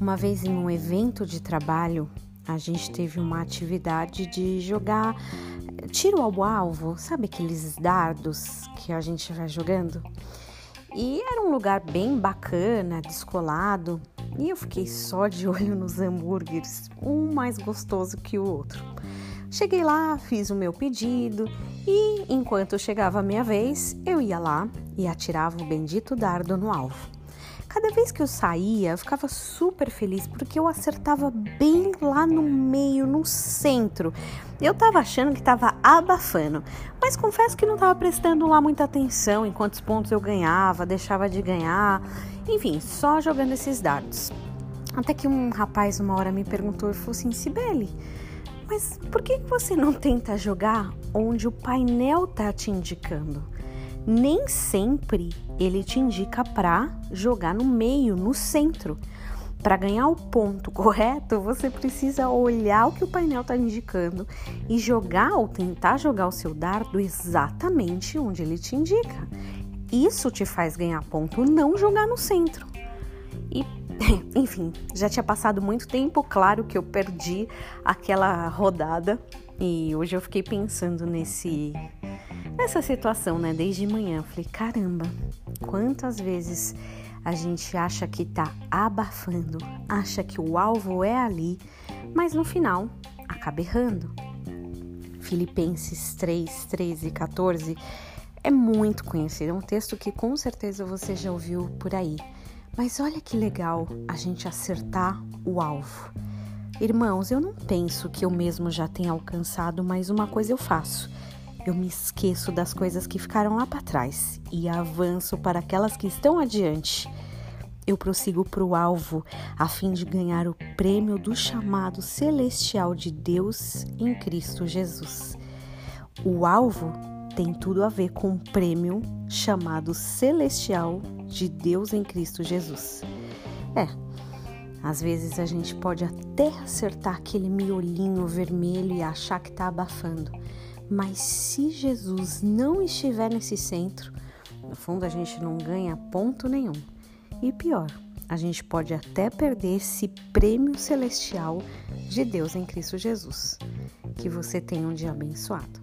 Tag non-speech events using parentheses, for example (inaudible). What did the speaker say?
Uma vez em um evento de trabalho, a gente teve uma atividade de jogar tiro ao alvo, sabe aqueles dardos que a gente vai jogando? E era um lugar bem bacana, descolado, e eu fiquei só de (laughs) olho nos hambúrgueres, um mais gostoso que o outro. Cheguei lá, fiz o meu pedido e enquanto chegava a minha vez, eu ia lá e atirava o bendito dardo no alvo. Cada vez que eu saía, eu ficava super feliz porque eu acertava bem lá no meio, no centro. Eu tava achando que tava abafando, mas confesso que não tava prestando lá muita atenção em quantos pontos eu ganhava, deixava de ganhar, enfim, só jogando esses dados. Até que um rapaz uma hora me perguntou e falou assim: Sibeli, mas por que você não tenta jogar onde o painel tá te indicando? Nem sempre ele te indica para jogar no meio, no centro. Para ganhar o ponto (laughs) correto, você precisa olhar o que o painel está indicando e jogar ou tentar jogar o seu dardo exatamente onde ele te indica. Isso te faz ganhar ponto, não jogar no centro. E, (laughs) enfim, já tinha passado muito tempo, claro que eu perdi aquela rodada e hoje eu fiquei pensando nesse nessa situação, né? Desde manhã, eu falei: caramba, quantas vezes a gente acha que tá abafando, acha que o alvo é ali, mas no final acaba errando. Filipenses 3, 13 e 14 é muito conhecido, é um texto que com certeza você já ouviu por aí. Mas olha que legal a gente acertar o alvo. Irmãos, eu não penso que eu mesmo já tenha alcançado, mas uma coisa eu faço eu me esqueço das coisas que ficaram lá para trás e avanço para aquelas que estão adiante. Eu prossigo para o alvo a fim de ganhar o prêmio do chamado celestial de Deus em Cristo Jesus. O alvo tem tudo a ver com o prêmio chamado celestial de Deus em Cristo Jesus. É, às vezes a gente pode até acertar aquele miolinho vermelho e achar que está abafando mas se Jesus não estiver nesse centro, no fundo a gente não ganha ponto nenhum. E pior, a gente pode até perder esse prêmio celestial de Deus em Cristo Jesus. Que você tenha um dia abençoado.